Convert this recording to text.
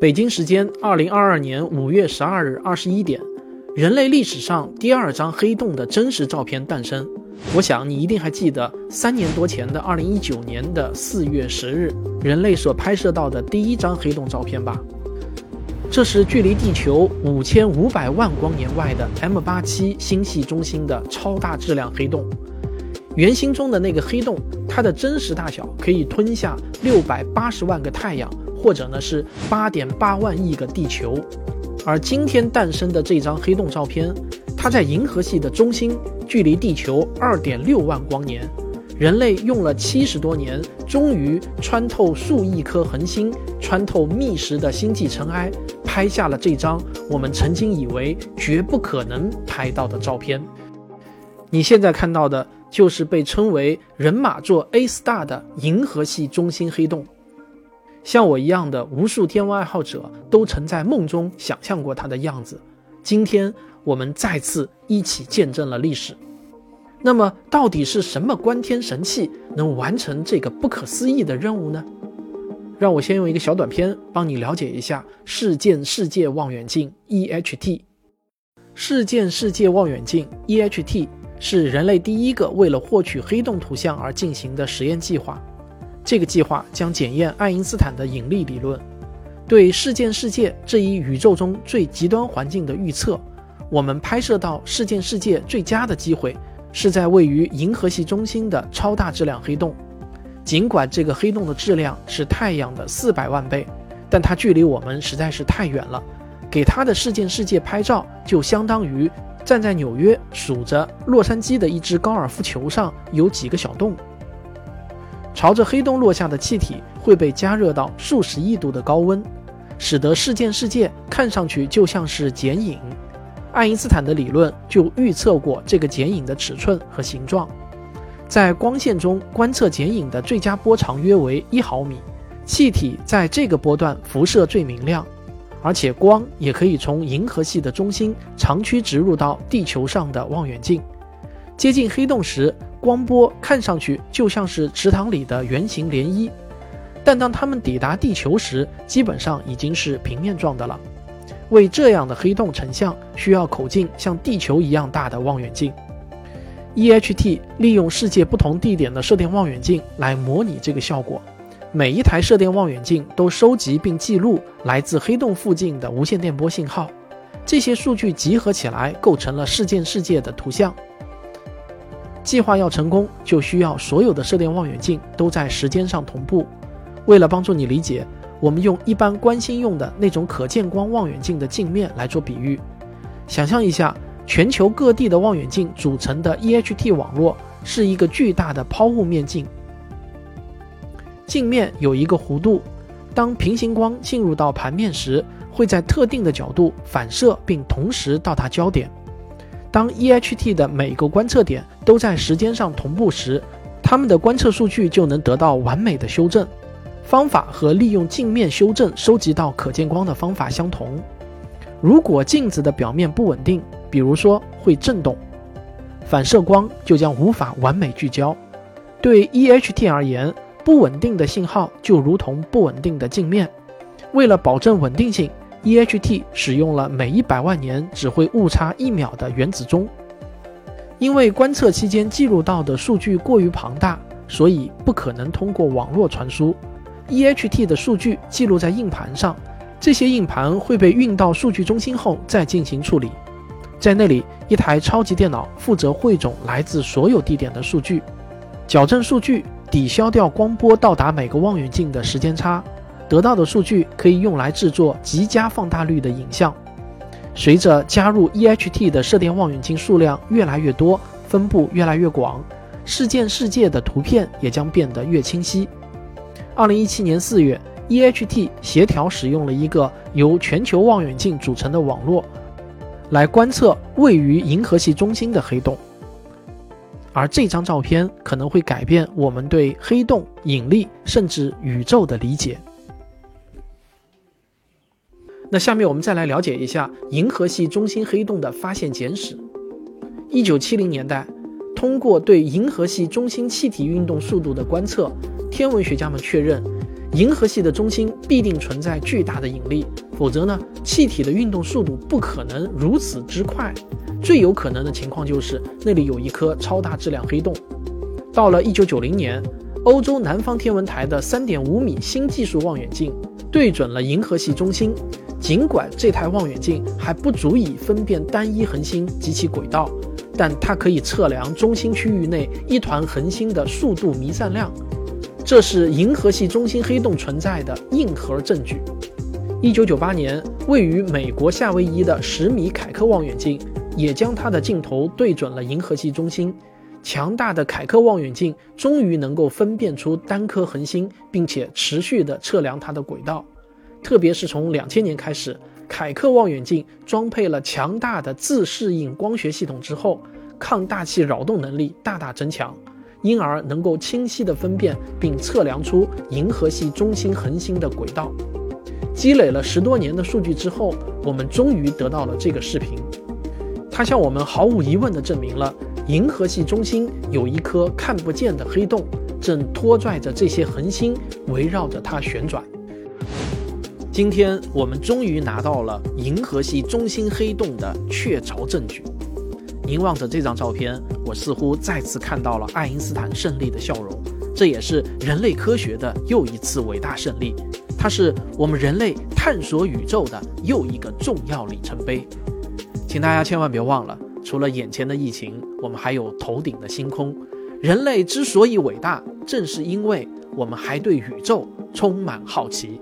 北京时间二零二二年五月十二日二十一点，人类历史上第二张黑洞的真实照片诞生。我想你一定还记得三年多前的二零一九年的四月十日，人类所拍摄到的第一张黑洞照片吧？这是距离地球五千五百万光年外的 M 八七星系中心的超大质量黑洞。圆心中的那个黑洞，它的真实大小可以吞下六百八十万个太阳，或者呢是八点八万亿个地球。而今天诞生的这张黑洞照片，它在银河系的中心，距离地球二点六万光年。人类用了七十多年，终于穿透数亿颗恒星，穿透密实的星际尘埃，拍下了这张我们曾经以为绝不可能拍到的照片。你现在看到的就是被称为人马座 A star 的银河系中心黑洞。像我一样的无数天文爱好者都曾在梦中想象过它的样子。今天我们再次一起见证了历史。那么，到底是什么观天神器能完成这个不可思议的任务呢？让我先用一个小短片帮你了解一下事件世界望远镜 （EHT）。事件世界望远镜 （EHT） 是人类第一个为了获取黑洞图像而进行的实验计划。这个计划将检验爱因斯坦的引力理论，对事件世界这一宇宙中最极端环境的预测。我们拍摄到事件世界最佳的机会。是在位于银河系中心的超大质量黑洞，尽管这个黑洞的质量是太阳的四百万倍，但它距离我们实在是太远了。给它的事件世界拍照，就相当于站在纽约数着洛杉矶的一只高尔夫球上有几个小洞。朝着黑洞落下的气体会被加热到数十亿度的高温，使得事件世界看上去就像是剪影。爱因斯坦的理论就预测过这个剪影的尺寸和形状，在光线中观测剪影的最佳波长约为一毫米，气体在这个波段辐射最明亮，而且光也可以从银河系的中心长驱直入到地球上的望远镜。接近黑洞时，光波看上去就像是池塘里的圆形涟漪，但当它们抵达地球时，基本上已经是平面状的了。为这样的黑洞成像，需要口径像地球一样大的望远镜。EHT 利用世界不同地点的射电望远镜来模拟这个效果。每一台射电望远镜都收集并记录来自黑洞附近的无线电波信号，这些数据集合起来构成了事件世界的图像。计划要成功，就需要所有的射电望远镜都在时间上同步。为了帮助你理解。我们用一般观星用的那种可见光望远镜的镜面来做比喻，想象一下，全球各地的望远镜组成的 EHT 网络是一个巨大的抛物面镜，镜面有一个弧度，当平行光进入到盘面时，会在特定的角度反射并同时到达焦点。当 EHT 的每个观测点都在时间上同步时，它们的观测数据就能得到完美的修正。方法和利用镜面修正收集到可见光的方法相同。如果镜子的表面不稳定，比如说会震动，反射光就将无法完美聚焦。对 EHT 而言，不稳定的信号就如同不稳定的镜面。为了保证稳定性，EHT 使用了每一百万年只会误差一秒的原子钟。因为观测期间记录到的数据过于庞大，所以不可能通过网络传输。EHT 的数据记录在硬盘上，这些硬盘会被运到数据中心后再进行处理。在那里，一台超级电脑负责汇总来自所有地点的数据，矫正数据，抵消掉光波到达每个望远镜的时间差。得到的数据可以用来制作极佳放大率的影像。随着加入 EHT 的射电望远镜数量越来越多，分布越来越广，事件世界的图片也将变得越清晰。二零一七年四月，EHT 协调使用了一个由全球望远镜组成的网络，来观测位于银河系中心的黑洞。而这张照片可能会改变我们对黑洞、引力甚至宇宙的理解。那下面我们再来了解一下银河系中心黑洞的发现简史。一九七零年代，通过对银河系中心气体运动速度的观测。天文学家们确认，银河系的中心必定存在巨大的引力，否则呢，气体的运动速度不可能如此之快。最有可能的情况就是那里有一颗超大质量黑洞。到了1990年，欧洲南方天文台的3.5米新技术望远镜对准了银河系中心。尽管这台望远镜还不足以分辨单一恒星及其轨道，但它可以测量中心区域内一团恒星的速度弥散量。这是银河系中心黑洞存在的硬核证据。一九九八年，位于美国夏威夷的十米凯克望远镜也将它的镜头对准了银河系中心。强大的凯克望远镜终于能够分辨出单颗恒星，并且持续地测量它的轨道。特别是从两千年开始，凯克望远镜装配了强大的自适应光学系统之后，抗大气扰动能力大大增强。因而能够清晰地分辨并测量出银河系中心恒星的轨道。积累了十多年的数据之后，我们终于得到了这个视频。它向我们毫无疑问地证明了银河系中心有一颗看不见的黑洞，正拖拽着这些恒星围绕着它旋转。今天我们终于拿到了银河系中心黑洞的确凿证据。凝望着这张照片，我似乎再次看到了爱因斯坦胜利的笑容。这也是人类科学的又一次伟大胜利，它是我们人类探索宇宙的又一个重要里程碑。请大家千万别忘了，除了眼前的疫情，我们还有头顶的星空。人类之所以伟大，正是因为我们还对宇宙充满好奇。